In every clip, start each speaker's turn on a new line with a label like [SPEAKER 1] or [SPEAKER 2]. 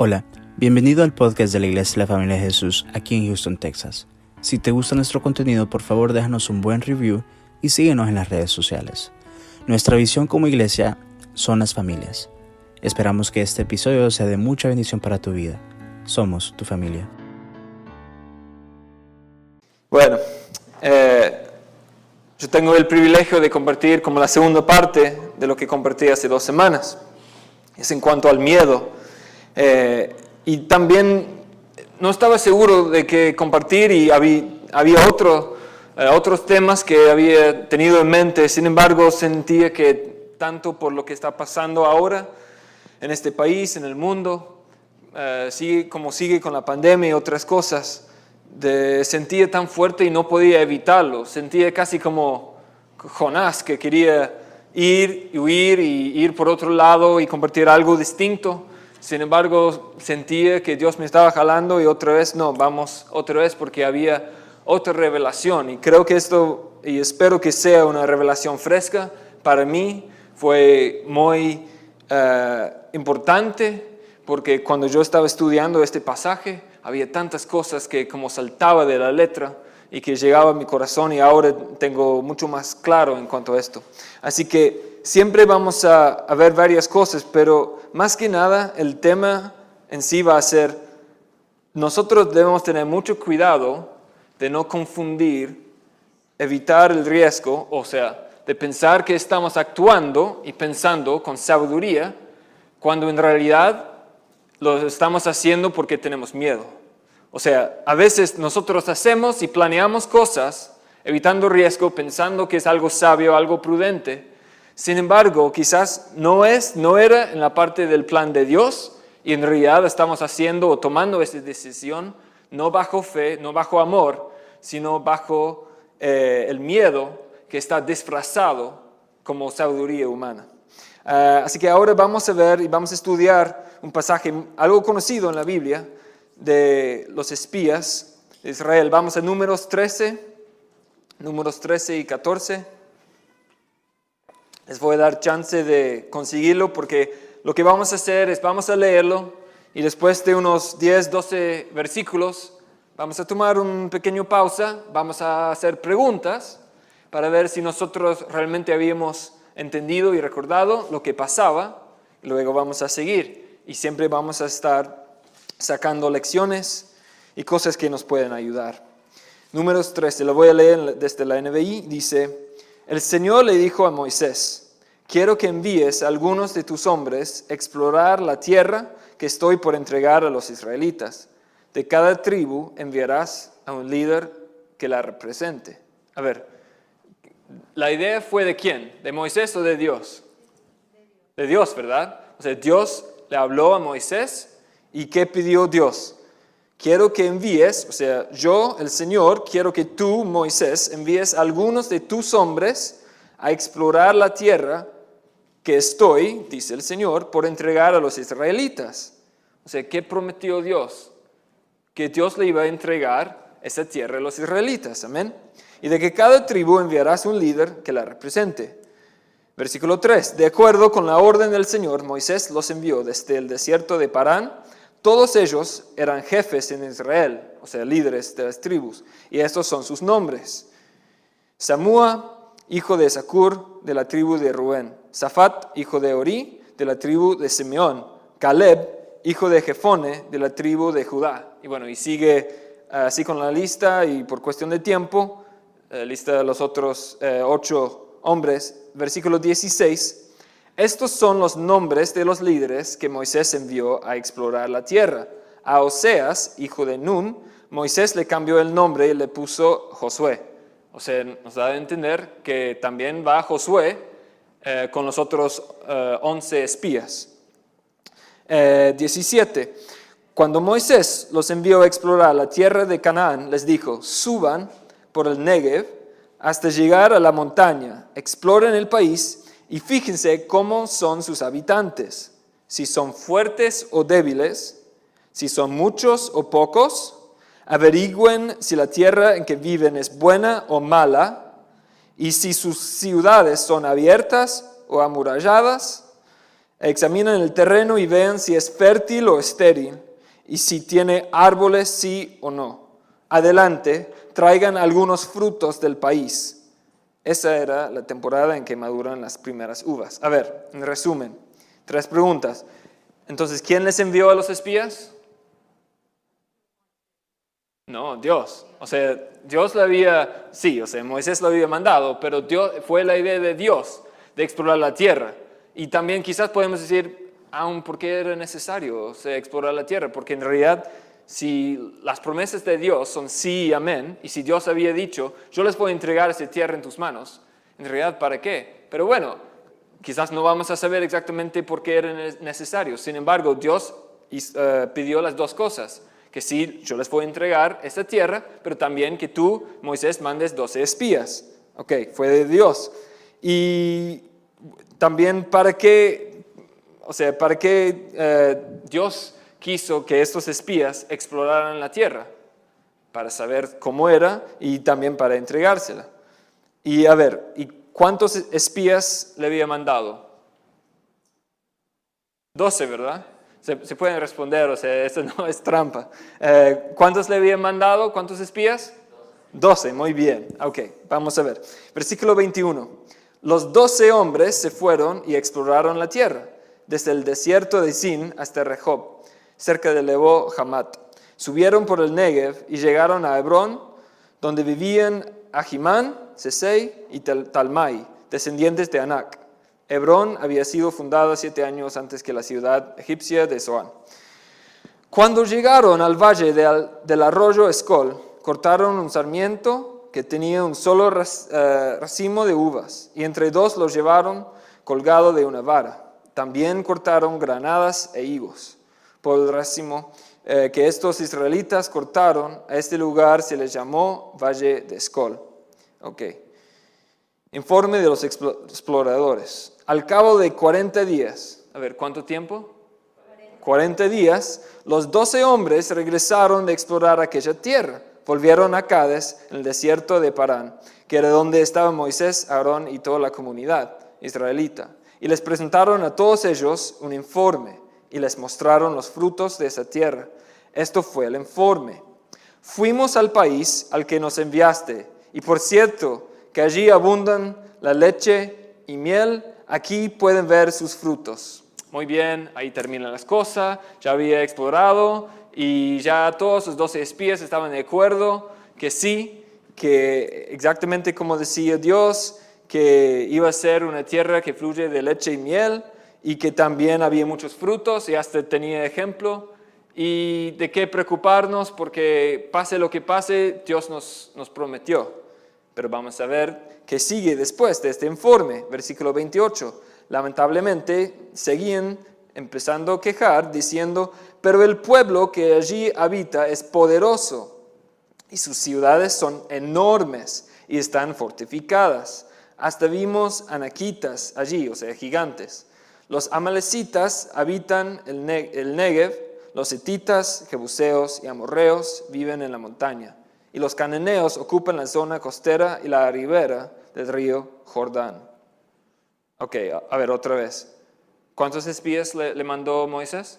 [SPEAKER 1] Hola, bienvenido al podcast de la Iglesia de la Familia de Jesús aquí en Houston, Texas. Si te gusta nuestro contenido, por favor déjanos un buen review y síguenos en las redes sociales. Nuestra visión como iglesia son las familias. Esperamos que este episodio sea de mucha bendición para tu vida. Somos tu familia.
[SPEAKER 2] Bueno, eh, yo tengo el privilegio de compartir como la segunda parte de lo que compartí hace dos semanas. Es en cuanto al miedo. Eh, y también no estaba seguro de qué compartir y había, había otro, eh, otros temas que había tenido en mente. Sin embargo, sentía que tanto por lo que está pasando ahora en este país, en el mundo, eh, sigue, como sigue con la pandemia y otras cosas, de, sentía tan fuerte y no podía evitarlo. Sentía casi como Jonás, que quería ir y huir y ir por otro lado y compartir algo distinto. Sin embargo, sentía que Dios me estaba jalando y otra vez, no, vamos otra vez porque había otra revelación. Y creo que esto, y espero que sea una revelación fresca, para mí fue muy eh, importante porque cuando yo estaba estudiando este pasaje, había tantas cosas que como saltaba de la letra y que llegaba a mi corazón y ahora tengo mucho más claro en cuanto a esto. Así que siempre vamos a, a ver varias cosas, pero más que nada el tema en sí va a ser, nosotros debemos tener mucho cuidado de no confundir, evitar el riesgo, o sea, de pensar que estamos actuando y pensando con sabiduría, cuando en realidad lo estamos haciendo porque tenemos miedo. O sea, a veces nosotros hacemos y planeamos cosas evitando riesgo, pensando que es algo sabio, algo prudente. Sin embargo, quizás no es, no era en la parte del plan de Dios y en realidad estamos haciendo o tomando esa decisión no bajo fe, no bajo amor, sino bajo eh, el miedo que está disfrazado como sabiduría humana. Ah, así que ahora vamos a ver y vamos a estudiar un pasaje, algo conocido en la Biblia, de los espías de Israel. Vamos a números 13, números 13 y 14. Les voy a dar chance de conseguirlo porque lo que vamos a hacer es vamos a leerlo y después de unos 10, 12 versículos vamos a tomar un pequeño pausa, vamos a hacer preguntas para ver si nosotros realmente habíamos entendido y recordado lo que pasaba. Luego vamos a seguir y siempre vamos a estar sacando lecciones y cosas que nos pueden ayudar. Números 13, lo voy a leer desde la NBI, dice, el Señor le dijo a Moisés, quiero que envíes a algunos de tus hombres a explorar la tierra que estoy por entregar a los israelitas. De cada tribu enviarás a un líder que la represente. A ver, ¿la idea fue de quién? ¿De Moisés o de Dios? De Dios, ¿verdad? O sea, Dios le habló a Moisés ¿Y qué pidió Dios? Quiero que envíes, o sea, yo, el Señor, quiero que tú, Moisés, envíes a algunos de tus hombres a explorar la tierra que estoy, dice el Señor, por entregar a los israelitas. O sea, ¿qué prometió Dios? Que Dios le iba a entregar esa tierra a los israelitas, amén. Y de que cada tribu enviarás un líder que la represente. Versículo 3. De acuerdo con la orden del Señor, Moisés los envió desde el desierto de Parán todos ellos eran jefes en Israel, o sea, líderes de las tribus, y estos son sus nombres. Samúa, hijo de Sakur, de la tribu de Rubén. Safat, hijo de Ori, de la tribu de Simeón. Caleb, hijo de Jefone, de la tribu de Judá. Y bueno, y sigue eh, así con la lista, y por cuestión de tiempo, eh, lista de los otros eh, ocho hombres. Versículo 16 estos son los nombres de los líderes que Moisés envió a explorar la tierra. A Oseas, hijo de Nun, Moisés le cambió el nombre y le puso Josué. O sea, nos da a entender que también va Josué eh, con los otros eh, once espías. 17. Eh, Cuando Moisés los envió a explorar la tierra de Canaán, les dijo, suban por el Negev hasta llegar a la montaña, exploren el país y fíjense cómo son sus habitantes, si son fuertes o débiles, si son muchos o pocos, averigüen si la tierra en que viven es buena o mala, y si sus ciudades son abiertas o amuralladas, Examinen el terreno y vean si es fértil o estéril y si tiene árboles, sí o no. Adelante, traigan algunos frutos del país. Esa era la temporada en que maduran las primeras uvas. A ver, en resumen, tres preguntas. Entonces, ¿quién les envió a los espías? No, Dios. O sea, Dios lo había, sí, o sea, Moisés lo había mandado, pero Dios, fue la idea de Dios de explorar la tierra. Y también quizás podemos decir, aún por qué era necesario explorar la tierra, porque en realidad si las promesas de Dios son sí y amén, y si Dios había dicho, yo les voy a entregar esa tierra en tus manos, en realidad, ¿para qué? Pero bueno, quizás no vamos a saber exactamente por qué era necesario. Sin embargo, Dios eh, pidió las dos cosas, que sí, yo les voy a entregar esta tierra, pero también que tú, Moisés, mandes 12 espías. Ok, fue de Dios. Y también para qué, o sea, para qué eh, Dios quiso que estos espías exploraran la tierra, para saber cómo era y también para entregársela. Y a ver, ¿y cuántos espías le había mandado? Doce, ¿verdad? Se, pueden responder, o sea, eso no es trampa. Eh, ¿Cuántos le había mandado? ¿Cuántos espías? Doce, muy bien. Ok, vamos a ver. Versículo 21. Los doce hombres se fueron y exploraron la tierra, desde el desierto de Sin hasta Rehob, cerca de Lebo Hamat. Subieron por el Negev y llegaron a Hebrón, donde vivían Ahimán, Sesei y Talmai, descendientes de Anak. Hebrón había sido fundada siete años antes que la ciudad egipcia de Zoán. Cuando llegaron al valle del arroyo Escol, cortaron un sarmiento que tenía un solo eh, racimo de uvas, y entre dos los llevaron colgado de una vara. También cortaron granadas e higos. Por el racimo eh, que estos israelitas cortaron, a este lugar se les llamó Valle de Escol. Ok. Informe de los exploradores. Al cabo de 40 días, a ver, ¿cuánto tiempo? 40 días, los 12 hombres regresaron de explorar aquella tierra volvieron a Cades, en el desierto de Parán, que era donde estaban Moisés, Aarón y toda la comunidad israelita. Y les presentaron a todos ellos un informe y les mostraron los frutos de esa tierra. Esto fue el informe. Fuimos al país al que nos enviaste, y por cierto, que allí abundan la leche y miel, aquí pueden ver sus frutos. Muy bien, ahí terminan las cosas, ya había explorado, y ya todos los doce espías estaban de acuerdo que sí, que exactamente como decía Dios, que iba a ser una tierra que fluye de leche y miel y que también había muchos frutos y hasta tenía ejemplo y de qué preocuparnos porque pase lo que pase, Dios nos, nos prometió. Pero vamos a ver qué sigue después de este informe, versículo 28. Lamentablemente seguían empezando a quejar diciendo, pero el pueblo que allí habita es poderoso y sus ciudades son enormes y están fortificadas. Hasta vimos anaquitas allí, o sea, gigantes. Los amalecitas habitan el, Negev, los hetitas, jebuseos y amorreos viven en la montaña, y los cananeos ocupan la zona costera y la ribera del río Jordán. Ok, a ver otra vez. ¿Cuántos espías le, le mandó Moisés?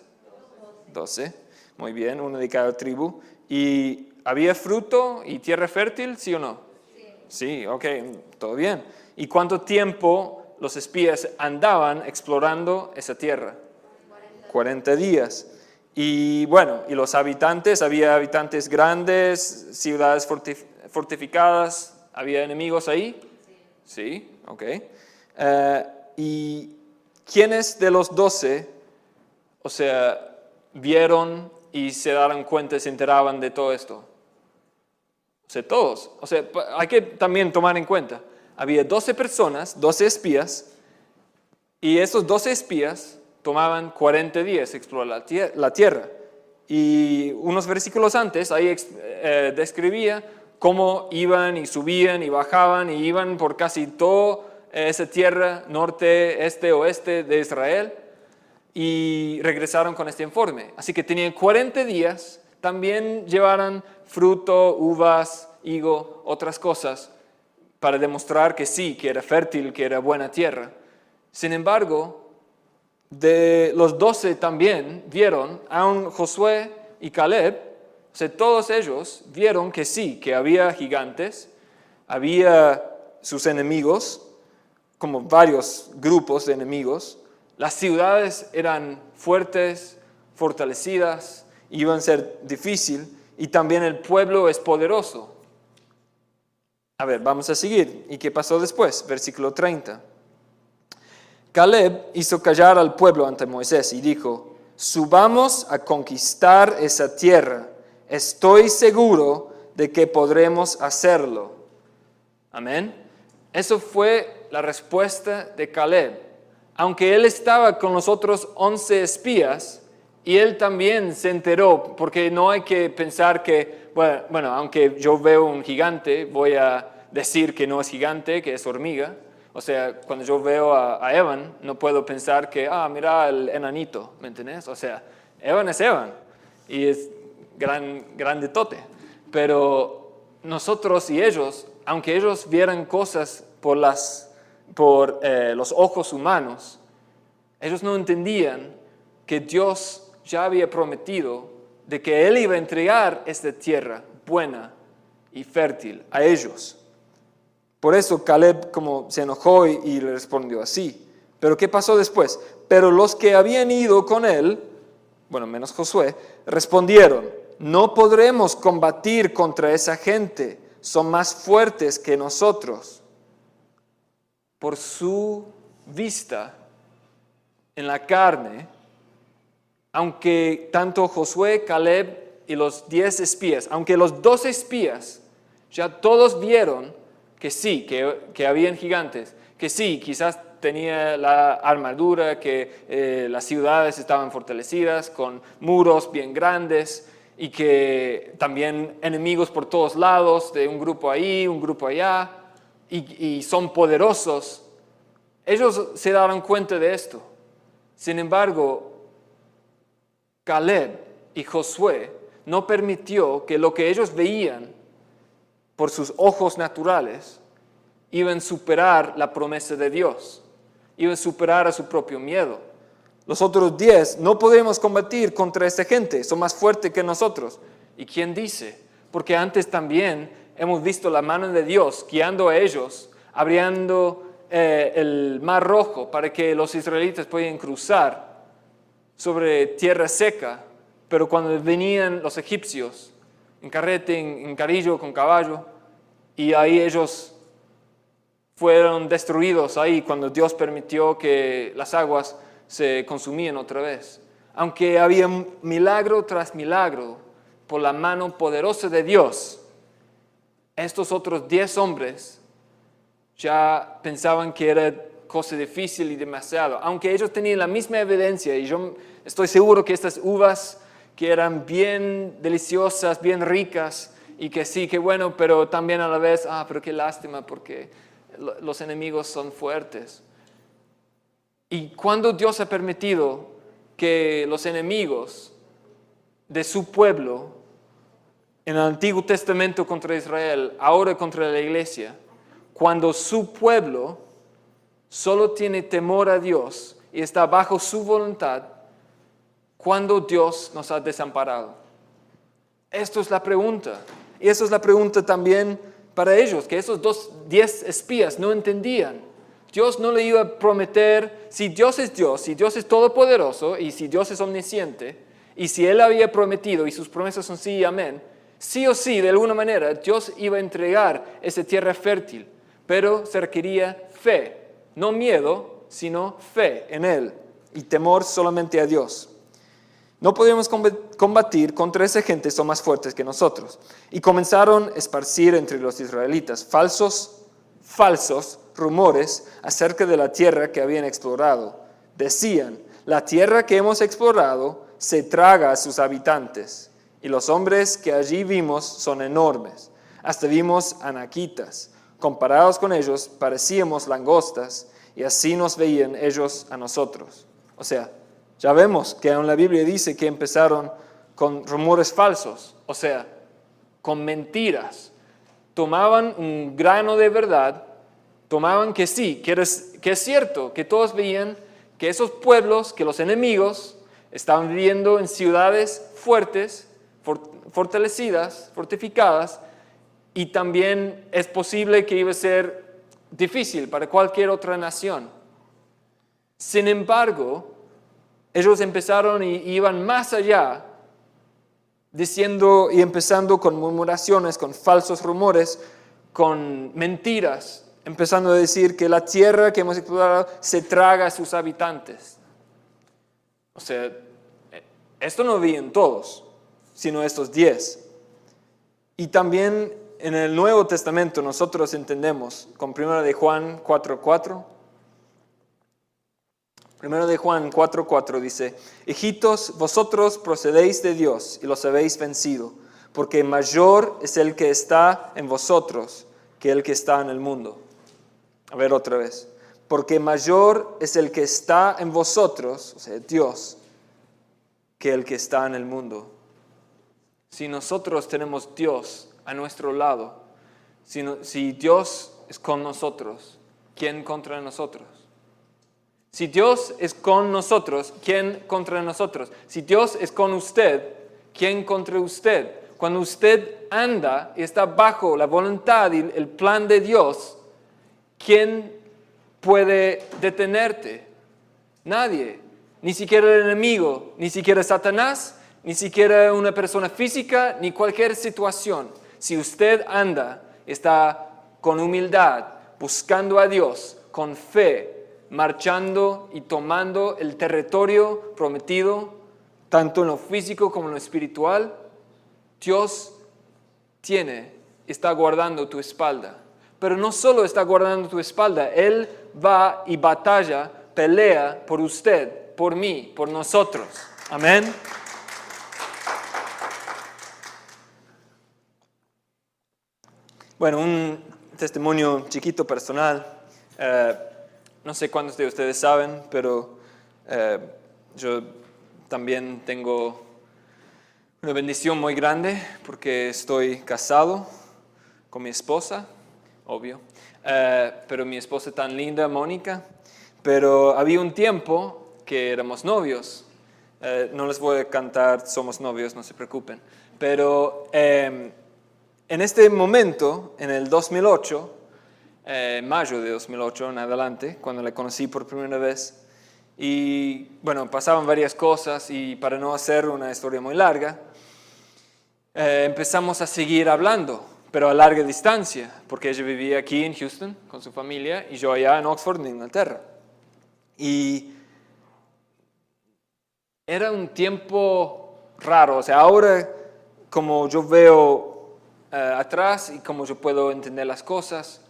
[SPEAKER 2] 12. Muy bien, uno de cada tribu. ¿Y había fruto y tierra fértil, sí o no? Sí. Sí, ok, todo bien. ¿Y cuánto tiempo los espías andaban explorando esa tierra? 40, días. Y bueno, y los habitantes, había habitantes grandes, ciudades fortificadas, había enemigos ahí. Sí, sí ok. Eh, ¿Y quiénes de los doce, o sea, vieron y se daban cuenta, se enteraban de todo esto? O sea, todos. O sea, hay que también tomar en cuenta. Había 12 personas, 12 espías, y esos 12 espías tomaban 40 días explorar la tierra. Y unos versículos antes, ahí eh, describía cómo iban y subían y bajaban y iban por casi toda esa tierra, norte, este, oeste de Israel y regresaron con este informe. Así que tenían 40 días, también llevaron fruto, uvas, higo, otras cosas, para demostrar que sí, que era fértil, que era buena tierra. Sin embargo, de los doce también vieron, aun Josué y Caleb, o sea, todos ellos vieron que sí, que había gigantes, había sus enemigos, como varios grupos de enemigos, las ciudades eran fuertes, fortalecidas, iban a ser difícil, y también el pueblo es poderoso. A ver, vamos a seguir. ¿Y qué pasó después? Versículo 30. Caleb hizo callar al pueblo ante Moisés y dijo, subamos a conquistar esa tierra. Estoy seguro de que podremos hacerlo. Amén. Eso fue la respuesta de Caleb. Aunque él estaba con los otros once espías, y él también se enteró, porque no hay que pensar que, bueno, bueno, aunque yo veo un gigante, voy a decir que no es gigante, que es hormiga. O sea, cuando yo veo a, Evan, no puedo pensar que, ah, mira el enanito, ¿me entiendes? O sea, Evan es Evan y es gran, grande tote. Pero nosotros y ellos, aunque ellos vieran cosas por, las, por eh, los ojos humanos, ellos no entendían que Dios ya había prometido de que Él iba a entregar esta tierra buena y fértil a ellos. Por eso Caleb como se enojó y, le respondió así. Pero ¿qué pasó después? Pero los que habían ido con él, bueno, menos Josué, respondieron, no podremos combatir contra esa gente, son más fuertes que nosotros. Por su vista en la carne, aunque tanto Josué, Caleb y los diez espías, aunque los dos espías ya todos vieron que sí, que, que habían gigantes, que sí, quizás tenía la armadura, que eh, las ciudades estaban fortalecidas con muros bien grandes y que también enemigos por todos lados, de un grupo ahí, un grupo allá, y, y son poderosos. Ellos se daban cuenta de esto. Sin embargo, Caleb y Josué no permitió que lo que ellos veían por sus ojos naturales, iban a superar la promesa de Dios, iban a superar a su propio miedo. Los otros diez, no podemos combatir contra esta gente, son más fuertes que nosotros. ¿Y quién dice? Porque antes también hemos visto la mano de Dios guiando a ellos, abriendo eh, el mar rojo para que los israelitas puedan cruzar sobre tierra seca. Pero cuando venían los egipcios, en carrete, en, carillo, con caballo, y ahí ellos fueron destruidos ahí cuando Dios permitió que las aguas se consumían otra vez. Aunque había milagro tras milagro por la mano poderosa de Dios, estos otros diez hombres ya pensaban que era cosa difícil y demasiado, aunque ellos tenían la misma evidencia y yo estoy seguro que estas uvas que eran bien deliciosas, bien ricas, y que sí, que bueno, pero también a la vez, ah, pero qué lástima porque los enemigos son fuertes. Y cuando Dios ha permitido que los enemigos de su pueblo, en el Antiguo Testamento contra Israel, ahora contra la iglesia, cuando su pueblo solo tiene temor a Dios y está bajo su voluntad, ¿Cuándo Dios nos ha desamparado? Esto es la pregunta. Y esa es la pregunta también para ellos, que esos dos, diez espías no entendían. Dios no le iba a prometer, si Dios es Dios, si Dios es todopoderoso y si Dios es omnisciente, y si Él había prometido y sus promesas son sí y amén, sí o sí, de alguna manera, Dios iba a entregar esa tierra fértil, pero se requería fe, no miedo, sino fe en Él y temor solamente a Dios. No podíamos combatir contra esa gente, son más fuertes que nosotros. Y comenzaron a esparcir entre los israelitas falsos, falsos rumores acerca de la tierra que habían explorado. Decían, la tierra que hemos explorado se traga a sus habitantes, y los hombres que allí vimos son enormes. Hasta vimos anaquitas. Comparados con ellos, parecíamos langostas, y así nos veían ellos a nosotros. O sea, ya vemos que en la Biblia dice que empezaron con rumores falsos, o sea, con mentiras. Tomaban un grano de verdad, tomaban que sí, que, es cierto, que todos veían que esos pueblos, que los enemigos estaban viviendo en ciudades fuertes, fortalecidas, fortificadas, y también es posible que iba a ser difícil para cualquier otra nación. Sin embargo, ellos empezaron y iban más allá, diciendo y empezando con murmuraciones, con falsos rumores, con mentiras, empezando a decir que la tierra que hemos explorado se traga a sus habitantes. O sea, esto no vi en todos, sino estos diez. Y también en el Nuevo Testamento nosotros entendemos con 1 de Juan 4.4. 1 de Juan 4.4 dice, Hijitos, vosotros procedéis de Dios y los habéis vencido, porque mayor es el que está en vosotros que el que está en el mundo. A ver otra vez. Porque mayor es el que está en vosotros, o sea, Dios, que el que está en el mundo. Si nosotros tenemos Dios a nuestro lado, si, si Dios es con nosotros, ¿quién contra nosotros? Si Dios es con nosotros, ¿quién contra nosotros? Si Dios es con usted, ¿quién contra usted? Cuando usted anda y está bajo la voluntad y el plan de Dios, ¿quién puede detenerte? Nadie, ni siquiera el enemigo, ni siquiera Satanás, ni siquiera una persona física, ni cualquier situación. Si usted anda, está con humildad, buscando a Dios, con fe, marchando y tomando el territorio prometido, tanto en lo físico como en lo espiritual, Dios tiene, está guardando tu espalda. Pero no solo está guardando tu espalda, Él va y batalla, pelea por usted, por mí, por nosotros. Amén. Bueno, un testimonio chiquito personal. Eh, no sé cuántos de ustedes saben, pero eh, yo también tengo una bendición muy grande porque estoy casado con mi esposa, obvio, eh, pero mi esposa tan linda, Mónica, pero había un tiempo que éramos novios. no les voy a cantar Somos novios, no se preocupen, pero em, en este momento, en el 2008, eh, mayo de 2008 en adelante, cuando la conocí por primera vez, y bueno, pasaban varias cosas y para no hacer una historia muy larga, eh, empezamos a seguir hablando, pero a larga distancia, porque ella vivía aquí en Houston con su familia y yo allá en Oxford, en Inglaterra. Y era un tiempo raro, o sea, ahora como yo veo eh, atrás y cómo yo puedo entender las cosas,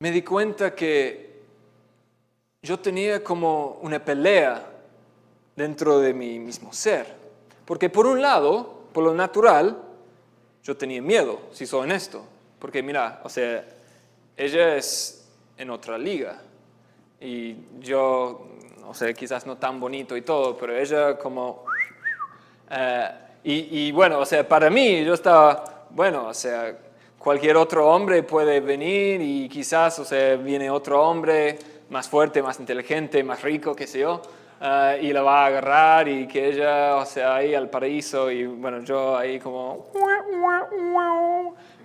[SPEAKER 2] me di cuenta que yo tenía como una pelea dentro de mi mismo ser. Porque por un lado, por lo natural, yo tenía miedo, si soy honesto. Porque mira, o sea, ella es en otra liga. Y yo, o sea, quizás no tan bonito y todo, pero ella como... Eh, y, bueno, o sea, para mí yo estaba, bueno, o sea, cualquier otro hombre puede venir y quizás, o sea, viene otro hombre más fuerte, más inteligente, más rico, qué sé yo, eh, y la va a agarrar y que ella, o sea, ahí al paraíso y bueno, yo ahí como...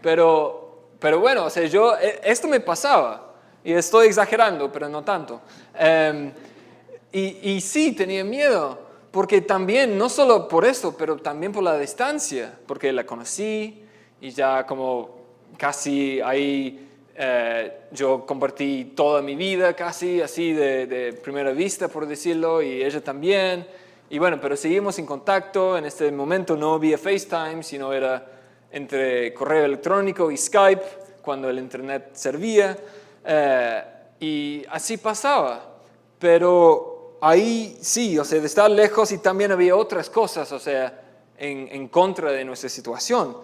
[SPEAKER 2] Pero, pero bueno, o sea, yo, e, esto me pasaba y estoy exagerando, pero no tanto. Em, y, y sí, tenía miedo porque también, no solo por eso, pero también por la distancia, porque la conocí y ya como casi ahí eh, yo compartí toda mi vida casi así de, primera vista, por decirlo, y ella también. Y bueno, pero seguimos en contacto. En este momento no había FaceTime, sino era entre correo electrónico y Skype, cuando el Internet servía. Eh, y así pasaba. Pero ahí sí, o sea, de estar lejos y también había otras cosas, o sea, en, en, contra de nuestra situación.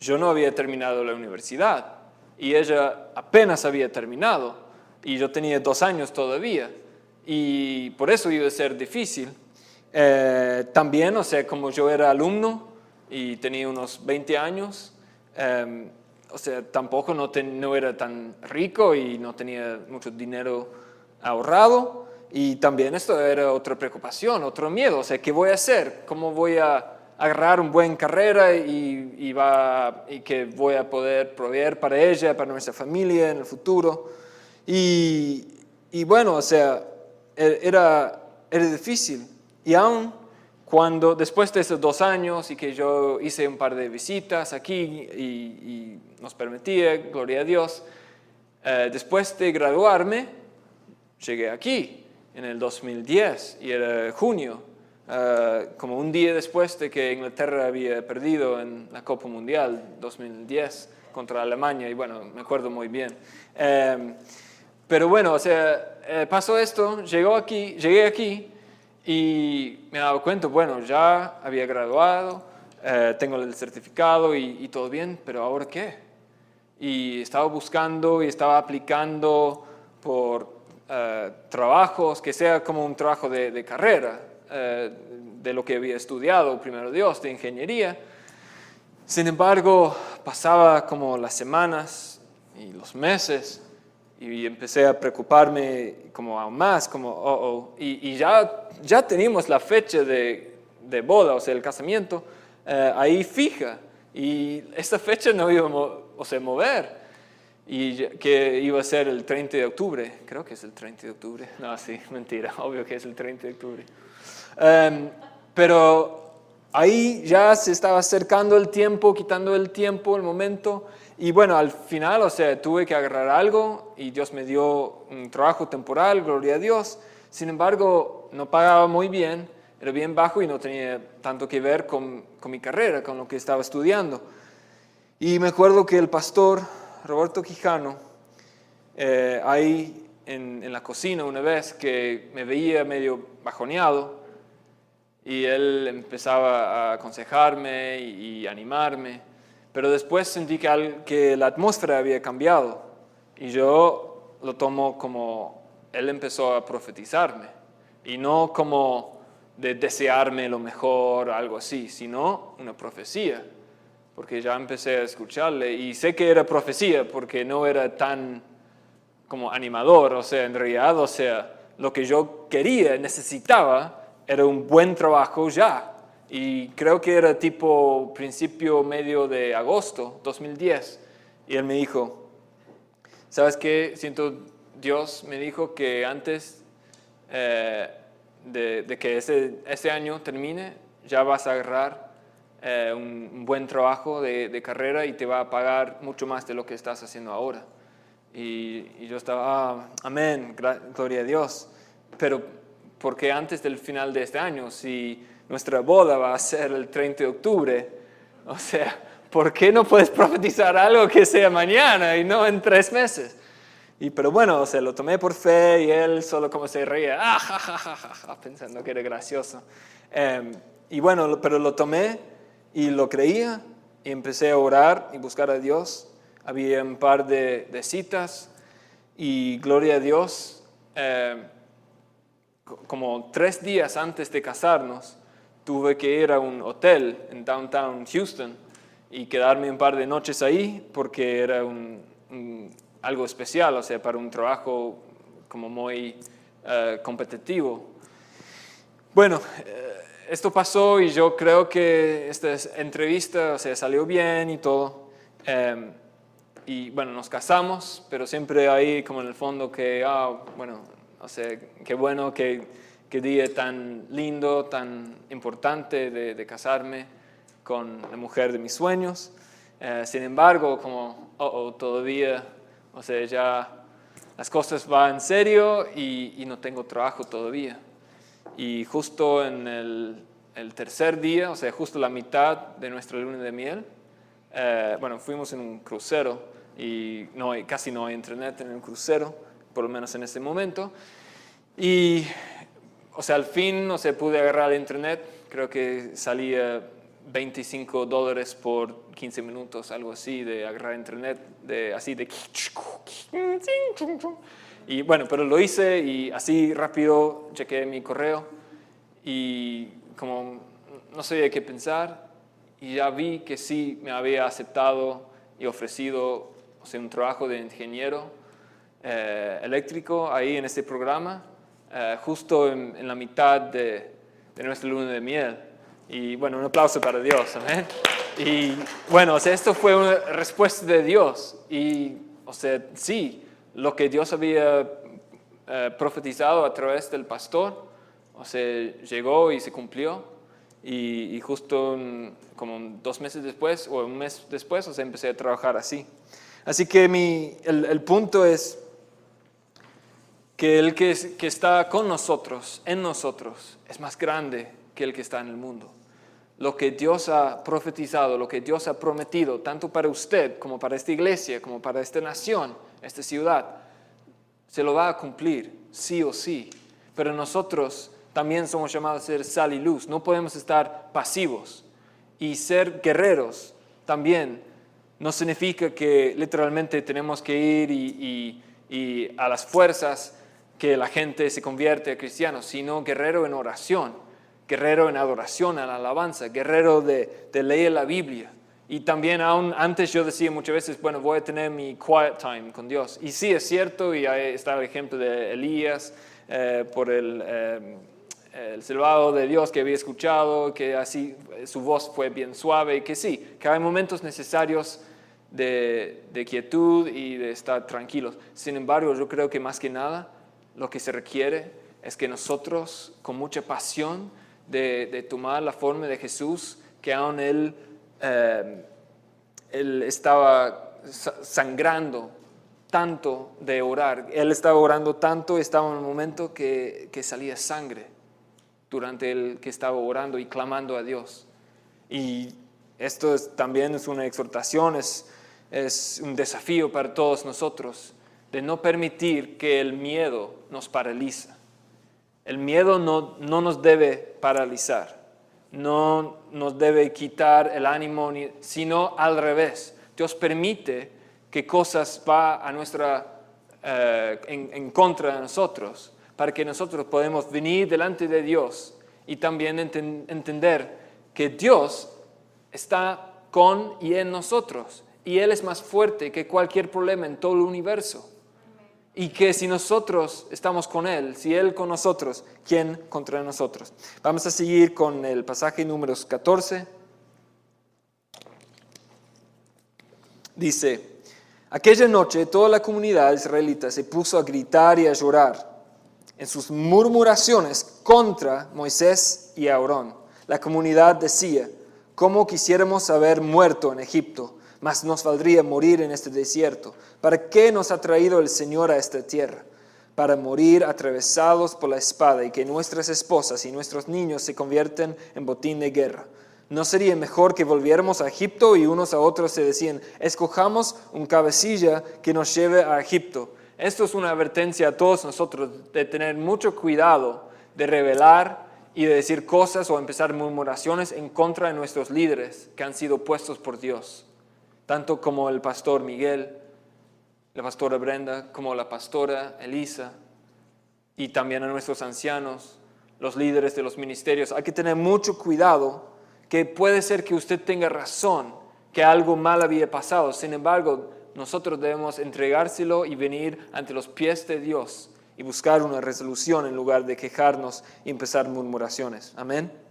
[SPEAKER 2] Yo no había terminado la universidad y ella apenas había terminado y yo tenía dos años todavía y por eso iba a ser difícil. Eh, también, o sea, como yo era alumno y tenía unos 20 años, eh, o sea, tampoco no, no, era tan rico y no tenía mucho dinero ahorrado y también esto era otra preocupación, otro miedo, o sea, ¿qué voy a hacer? ¿Cómo voy a agarrar una buena carrera y, y, va, y que voy a poder proveer para ella, para nuestra familia en el futuro? Y, y bueno, o sea, e, era, era difícil. Y aún cuando después de esos dos años y que yo hice un par de visitas aquí y, nos permitía, gloria a Dios, eh, después de graduarme, llegué aquí en el 2010 y era junio, uh, como un día después de que Inglaterra había perdido en la Copa Mundial 2010 contra Alemania y bueno, me acuerdo muy bien. Um, pero bueno, o sea, eh, pasó esto, llegó aquí, llegué aquí y me he dado cuenta, bueno, ya había graduado, eh, tengo el certificado y, y, todo bien, pero ahora qué? Y estaba buscando y estaba aplicando por eh, trabajos, que sea como un trabajo de, carrera, eh, de lo que había estudiado, primero Dios, de ingeniería. Sin embargo, pasaba como las semanas y los meses y empecé a preocuparme como aún más, como, oh, oh. Y, ya, ya teníamos la fecha de, de boda, o sea, el casamiento, eh, ahí fija. Y esta fecha no iba a o sea, mover y que iba a ser el 30 de octubre, creo que es el 30 de octubre, no, sí, mentira, obvio que es el 30 de octubre. Em, pero ahí ya se estaba acercando el tiempo, quitando el tiempo, el momento, y bueno, al final, o sea, tuve que agarrar algo y Dios me dio un trabajo temporal, gloria a Dios, sin embargo, no pagaba muy bien, era bien bajo y no tenía tanto que ver con, con mi carrera, con lo que estaba estudiando. Y me acuerdo que el pastor Roberto Quijano, eh, ahí en, la cocina una vez que me veía medio bajoneado y él empezaba a aconsejarme y, animarme, pero después sentí que, la atmósfera había cambiado y yo lo tomo como él empezó a profetizarme y no como de desearme lo mejor, algo así, sino una profecía porque ya empecé a escucharle y sé que era profecía porque no era tan como animador, o sea, en realidad, o sea, lo que yo quería, necesitaba, era un buen trabajo ya. Y creo que era tipo principio medio de agosto 2010. Y él me dijo, ¿sabes qué? Siento, Dios me dijo que antes eh, de, que ese, ese año termine, ya vas a agarrar eh, un, buen trabajo de, carrera y te va a pagar mucho más de lo que estás haciendo ahora. Y, yo estaba, ah, amén, gloria a Dios. Pero, porque antes del final de este año? Si nuestra boda va a ser el 30 de octubre, o sea, ¿por qué no puedes profetizar algo que sea mañana y no en tres meses? Y, pero bueno, o sea, lo tomé por fe y él solo como se reía, ah, pensando que era gracioso. Em, y bueno, pero lo tomé y lo creía y empecé a orar y buscar a Dios. Había un par de, citas y gloria a Dios, eh, como tres días antes de casarnos, tuve que ir a un hotel en downtown Houston y quedarme un par de noches ahí porque era algo especial, o sea, para un trabajo como muy eh, competitivo. Bueno, eh, esto pasó y yo creo que esta entrevista o sea, salió bien y todo. Em, y bueno, nos casamos, pero siempre ahí como en el fondo que, ah, bueno, o sea, qué bueno, qué, qué día tan lindo, tan importante de, casarme con la mujer de mis sueños. Eh, sin embargo, como, oh, oh, todavía, o sea, ya las cosas van en serio y no tengo trabajo todavía. Y justo en el, el, tercer día, o sea, justo la mitad de nuestra luna de miel, eh, bueno, fuimos en un crucero y no hay, casi no hay internet en el crucero, por lo menos en este momento. Y, o sea, al fin, no se pude agarrar el internet, creo que salía 25 dólares por 15 minutos, algo así, de agarrar internet, de, así de... Y bueno, pero lo hice y así rápido chequeé mi correo y como no sabía qué pensar y ya vi que sí me había aceptado y ofrecido o sea, un trabajo de ingeniero eh, eléctrico ahí en este programa, eh, justo en, la mitad de, de, nuestra luna de miel. Y bueno, un aplauso para Dios, amén. Y bueno, o sea, esto fue una respuesta de Dios. Y, o sea, sí, lo que Dios había eh, profetizado a través del pastor, o sea, llegó y se cumplió. Y, justo como dos meses después o un mes después, o sea, empecé a trabajar así. Así que mi, el, el punto es que el que, que está con nosotros, en nosotros, es más grande que el que está en el mundo. Lo que Dios ha profetizado, lo que Dios ha prometido, tanto para usted como para esta iglesia, como para esta nación, esta ciudad, se lo va a cumplir, sí o sí. Pero nosotros también somos llamados a ser sal y luz. No podemos estar pasivos. Y ser guerreros también no significa que literalmente tenemos que ir y, a las fuerzas que la gente se convierte a cristianos, sino guerrero en oración, guerrero en adoración, en alabanza, guerrero de, de leer la Biblia. Y también aún antes yo decía muchas veces, bueno, voy a tener mi quiet time con Dios. Y sí, es cierto, y ahí está el ejemplo de Elías eh, por el, eh, el silbado de Dios que había escuchado, que así su voz fue bien suave, que sí, que hay momentos necesarios de, de quietud y de estar tranquilos. Sin embargo, yo creo que más que nada lo que se requiere es que nosotros, con mucha pasión de, tomar la forma de Jesús, que aún Él, eh, él estaba sangrando tanto de orar, Él estaba orando tanto, estaba en un momento que, que salía sangre durante el que estaba orando y clamando a Dios. Y esto es, también es una exhortación, es, es un desafío para todos nosotros de no permitir que el miedo nos paraliza. El miedo no, no nos debe paralizar, no nos debe quitar el ánimo, sino al revés. Dios permite que cosas va a nuestra, eh, en, en, contra de nosotros, para que nosotros podamos venir delante de Dios y también enten, entender que Dios está con y en nosotros, y Él es más fuerte que cualquier problema en todo el universo. Y que si nosotros estamos con Él, si Él con nosotros, ¿quién contra nosotros? Vamos a seguir con el pasaje números 14. Dice, aquella noche toda la comunidad israelita se puso a gritar y a llorar en sus murmuraciones contra Moisés y Aarón. La comunidad decía, ¿cómo quisiéramos haber muerto en Egipto? Mas nos valdría morir en este desierto. ¿Para qué nos ha traído el Señor a esta tierra? Para morir atravesados por la espada y que nuestras esposas y nuestros niños se convierten en botín de guerra. ¿No sería mejor que volviéramos a Egipto y unos a otros se decían, escojamos un cabecilla que nos lleve a Egipto? Esto es una advertencia a todos nosotros de tener mucho cuidado de revelar y de decir cosas o empezar murmuraciones en contra de nuestros líderes que han sido puestos por Dios tanto como el pastor Miguel, la pastora Brenda, como la pastora Elisa, y también a nuestros ancianos, los líderes de los ministerios. Hay que tener mucho cuidado, que puede ser que usted tenga razón, que algo mal había pasado. Sin embargo, nosotros debemos entregárselo y venir ante los pies de Dios y buscar una resolución en lugar de quejarnos y empezar murmuraciones. Amén.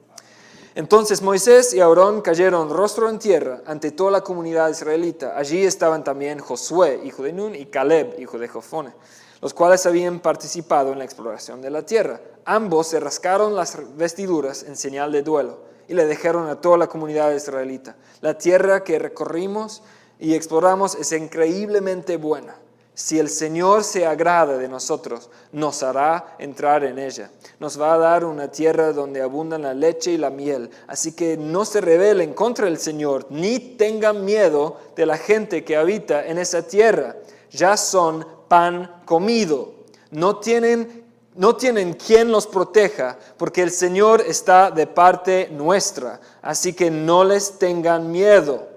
[SPEAKER 2] Entonces Moisés y Aarón cayeron rostro en tierra ante toda la comunidad israelita. Allí estaban también Josué, hijo de Nun, y Caleb, hijo de Jofone, los cuales habían participado en la exploración de la tierra. Ambos se rascaron las vestiduras en señal de duelo y le dejaron a toda la comunidad israelita. La tierra que recorrimos y exploramos es increíblemente buena si el Señor se agrada de nosotros, nos hará entrar en ella. Nos va a dar una tierra donde abundan la leche y la miel. Así que no se rebelen contra el Señor, ni tengan miedo de la gente que habita en esa tierra. Ya son pan comido. No tienen, no tienen quien los proteja, porque el Señor está de parte nuestra. Así que no les tengan miedo.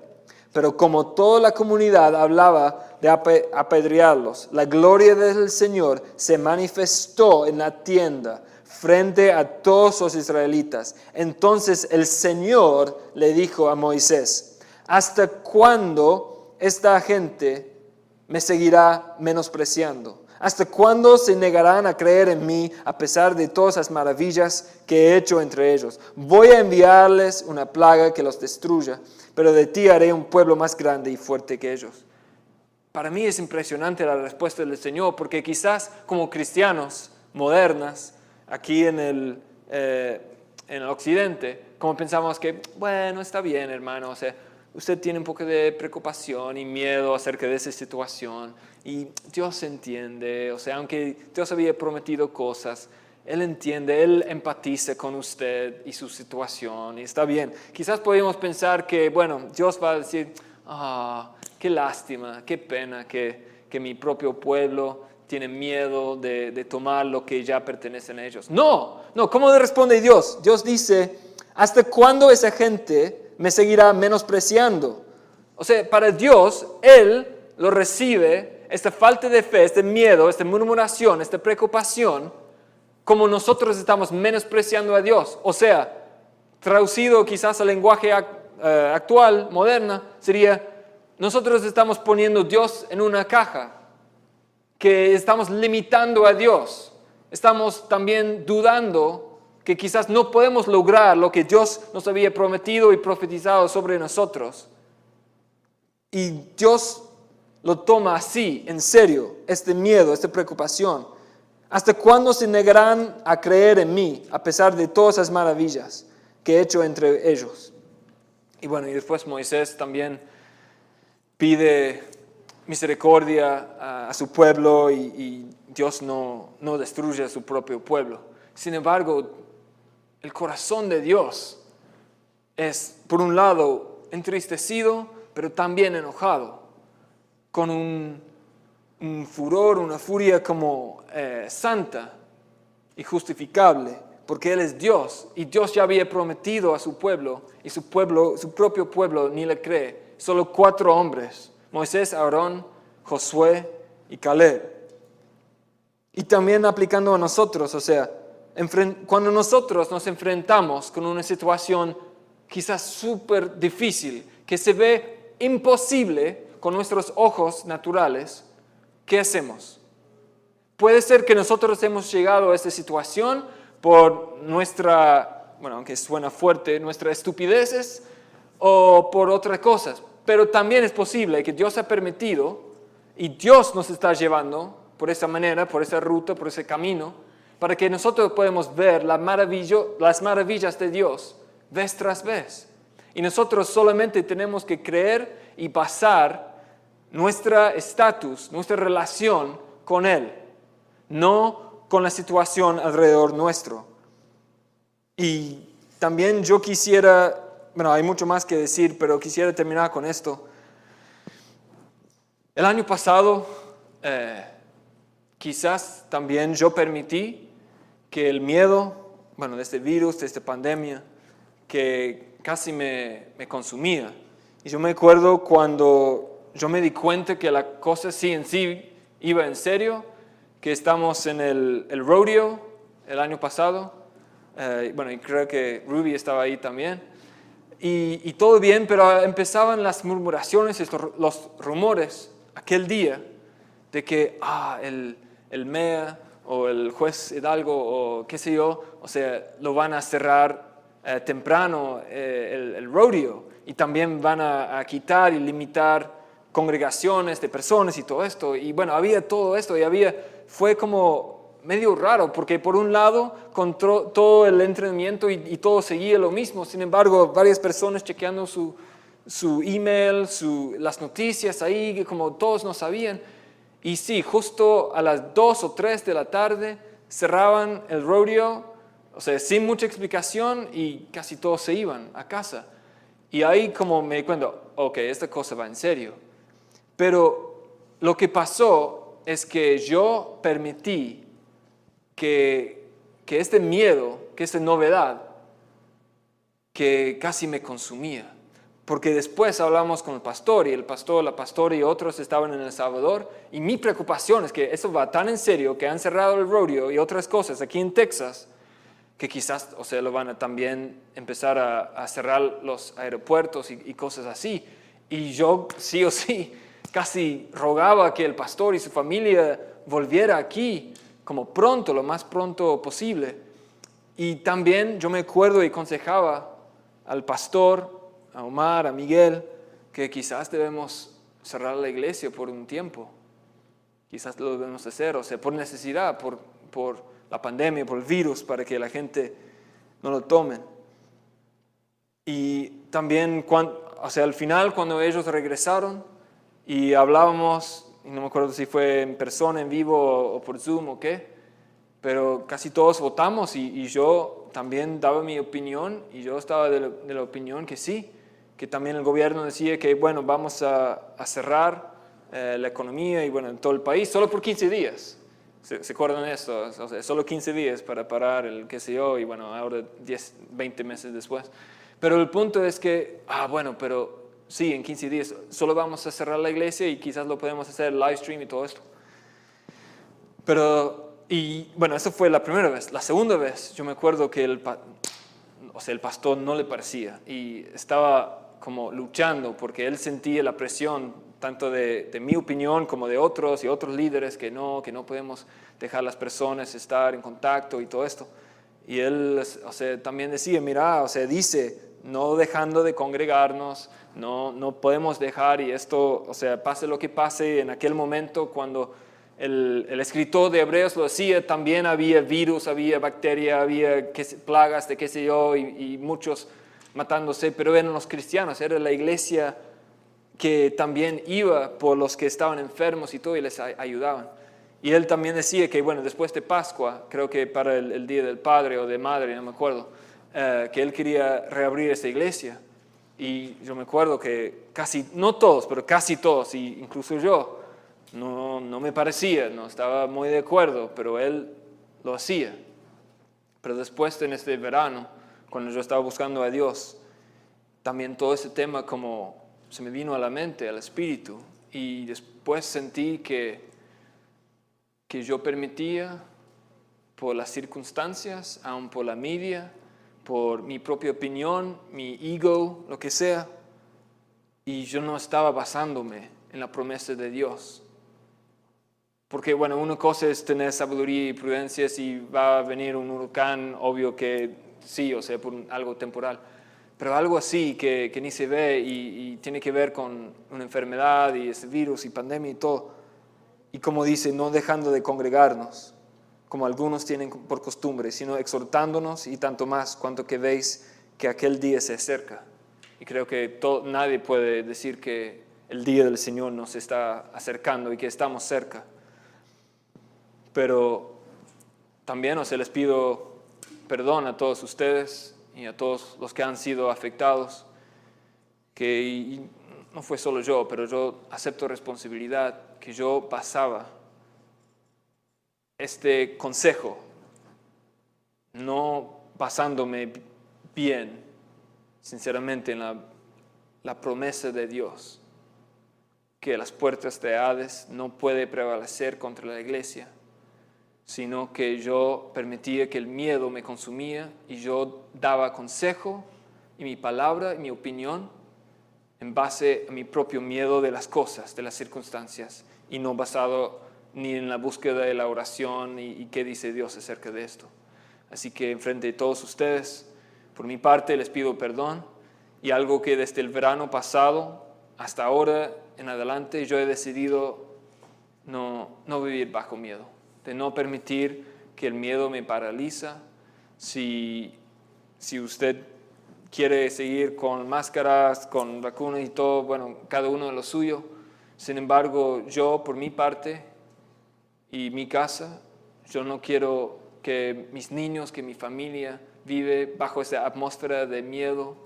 [SPEAKER 2] Pero como toda la comunidad hablaba de apedrearlos, la gloria del Señor se manifestó en la tienda frente a todos los israelitas. Entonces el Señor le dijo a Moisés, ¿hasta cuándo esta gente me seguirá menospreciando? ¿Hasta cuándo se negarán a creer en mí a pesar de todas las maravillas que he hecho entre ellos? Voy a enviarles una plaga que los destruya, pero de ti haré un pueblo más grande y fuerte que ellos. Para mí es impresionante la respuesta del Señor, porque quizás como cristianos modernas, aquí en el, eh, en el occidente, como pensamos que, bueno, está bien, hermano, o sea, usted tiene un poco de preocupación y miedo acerca de esa situación y Dios entiende, o sea, aunque Dios había prometido cosas, Él entiende, Él empatiza con usted y su situación y está bien. Quizás podemos pensar que, bueno, Dios va a decir, ah, qué lástima, qué pena que, que mi propio pueblo tiene miedo de, de tomar lo que ya pertenece a ellos. No, no, ¿cómo responde Dios? Dios dice, ¿hasta cuándo esa gente me seguirá menospreciando. O sea, para Dios, Él lo recibe, esta falta de fe, este miedo, esta murmuración, esta preocupación, como nosotros estamos menospreciando a Dios. O sea, traducido quizás al lenguaje eh, actual, moderna, sería, nosotros estamos poniendo a Dios en una caja, que estamos limitando a Dios. Estamos también dudando que quizás no podemos lograr lo que Dios nos había prometido y profetizado sobre nosotros. Y Dios lo toma así, en serio, este miedo, esta preocupación. ¿Hasta cuándo se negarán a creer en mí, a pesar de todas las maravillas que he hecho entre ellos? Y bueno, y después Moisés también pide misericordia a, su pueblo y, Dios no, no destruye a su propio pueblo. Sin embargo, el corazón de Dios es, por un lado, entristecido, pero también enojado, con un, furor, una furia como eh, santa y justificable, porque Él es Dios y Dios ya había prometido a su pueblo y su pueblo, su propio pueblo ni le cree. Solo cuatro hombres, Moisés, Aarón, Josué y Caleb. Y también aplicando a nosotros, o sea, cuando nosotros nos enfrentamos con una situación quizás súper difícil, que se ve imposible con nuestros ojos naturales, ¿qué hacemos? Puede ser que nosotros hemos llegado a esta situación por nuestra, bueno, aunque suena fuerte, nuestras estupideces o por otras cosas, pero también es posible que Dios ha permitido y Dios nos está llevando por esa manera, por esa ruta, por ese camino, para que nosotros podamos ver las maravillas de Dios vez tras vez. Y nosotros solamente tenemos que creer y pasar nuestra estatus, nuestra relación con Él, no con la situación alrededor nuestro. Y también yo quisiera, bueno, hay mucho más que decir, pero quisiera terminar con esto. El año pasado, eh, quizás también yo permití que el miedo, bueno, de este virus, de esta pandemia, que casi me, me consumía. Y yo me acuerdo cuando yo me di cuenta que la cosa sí en sí iba en serio, que estamos en el, el rodeo el año pasado, eh, bueno, y creo que Ruby estaba ahí también, y, y todo bien, pero empezaban las murmuraciones, estos, los rumores aquel día de que, ah, el, el MEA o el juez Hidalgo o qué sé yo, o sea, lo van a cerrar eh, temprano eh, el, rodeo. Y también van a, quitar y limitar congregaciones de personas y todo esto. Y bueno, había todo esto y había, fue como medio raro, porque por un lado, con todo el entrenamiento y, todo seguía lo mismo, sin embargo, varias personas chequeando su, su email, su, las noticias ahí, como todos no sabían, y sí, justo a las 2 o 3 de la tarde cerraban el rodeo, o sea, sin mucha explicación y casi todos se iban a casa. Y ahí como me di cuenta, ok, esta cosa va en serio. Pero lo que pasó es que yo permití que, que este miedo, que esta novedad, que casi me consumía, porque después hablamos con el pastor y el pastor, la pastora y otros estaban en El Salvador y mi preocupación es que eso va tan en serio que han cerrado el rodeo y otras cosas aquí en Texas que quizás, o sea, lo van a también empezar a, cerrar los aeropuertos y, y, cosas así. Y yo sí o sí casi rogaba que el pastor y su familia volviera aquí como pronto, lo más pronto posible. Y también yo me acuerdo y aconsejaba al pastor, a Omar, a Miguel, que quizás debemos cerrar la iglesia por un tiempo. Quizás lo debemos hacer, o sea, por necesidad, por, por la pandemia, por el virus, para que la gente no lo tome. Y también, cuando, o sea, al final, cuando ellos regresaron y hablábamos, y no me acuerdo si fue en persona, en vivo o por Zoom o qué, pero casi todos votamos y, yo también daba mi opinión y yo estaba de la, opinión que sí, que también el gobierno decía que, bueno, vamos a, a cerrar eh, la economía y, bueno, en todo el país solo por 15 días. ¿Se, acuerdan de esto? O sea, solo 15 días para parar el qué sé yo y, bueno, ahora 10, 20 meses después. Pero el punto es que, ah, bueno, pero sí, en 15 días solo vamos a cerrar la iglesia y quizás lo podemos hacer live stream y todo esto. Pero y bueno, eso fue la primera vez. La segunda vez, yo me acuerdo que el, o sea, el pastor no le parecía y estaba como luchando porque él sentía la presión tanto de, de, mi opinión como de otros y otros líderes que no, que no podemos dejar a las personas estar en contacto y todo esto. Y él o sea, también decía, mira, o sea, dice, no dejando de congregarnos, no, no podemos dejar y esto, o sea, pase lo que pase en aquel momento cuando el, escritor de Hebreos lo decía, también había virus, había bacterias, había plagas de qué sé yo, y, muchos matándose, pero eran los cristianos, era la iglesia que también iba por los que estaban enfermos y todo y les ayudaban. Y él también decía que, bueno, después de Pascua, creo que para el, Día del Padre o de Madre, no me acuerdo, eh, que él quería reabrir esa iglesia. Y yo me acuerdo que casi, no todos, pero casi todos, y incluso yo, no, no me parecía, no estaba muy de acuerdo, pero él lo hacía. Pero después en este verano, cuando yo estaba buscando a Dios, también todo ese tema como se me vino a la mente, al espíritu, y después sentí que, que yo permitía por las circunstancias, aun por la media, por mi propia opinión, mi ego, lo que sea, y yo no estaba basándome en la promesa de Dios. Porque, bueno, una cosa es tener sabiduría y prudencia si va a venir un huracán, obvio que sí, o sea, por algo temporal. Pero algo así que, que ni se ve y, tiene que ver con una enfermedad y ese virus y pandemia y todo. Y como dice, no dejando de congregarnos, como algunos tienen por costumbre, sino exhortándonos y tanto más cuanto que veis que aquel día se acerca. Y creo que todo, nadie puede decir que el día del Señor nos está acercando y que estamos cerca pero también os les pido perdón a todos ustedes y a todos los que han sido afectados, que no fue solo yo, pero yo acepto responsabilidad, que yo pasaba este consejo, no basándome bien, sinceramente, en la, la promesa de Dios, que las puertas de Hades no puede prevalecer contra la iglesia sino que yo permitía que el miedo me consumía y yo daba consejo y mi palabra y mi opinión en base a mi propio miedo de las cosas, de las circunstancias, y no basado ni en la búsqueda de la oración y, qué dice Dios acerca de esto. Así que en frente de todos ustedes, por mi parte les pido perdón y algo que desde el verano pasado hasta ahora en adelante yo he decidido no, no vivir bajo miedo de no permitir que el miedo me paraliza. Si, si usted quiere seguir con máscaras, con vacunas y todo, bueno, cada uno de lo suyo. Sin embargo, yo por mi parte y mi casa, yo no quiero que mis niños, que mi familia vive bajo esa atmósfera de miedo,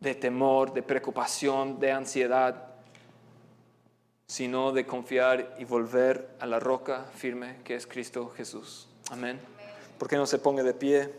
[SPEAKER 2] de temor, de preocupación, de ansiedad sino de confiar y volver a la roca firme que es Cristo Jesús. Amén. ¿Por qué no se ponga de pie?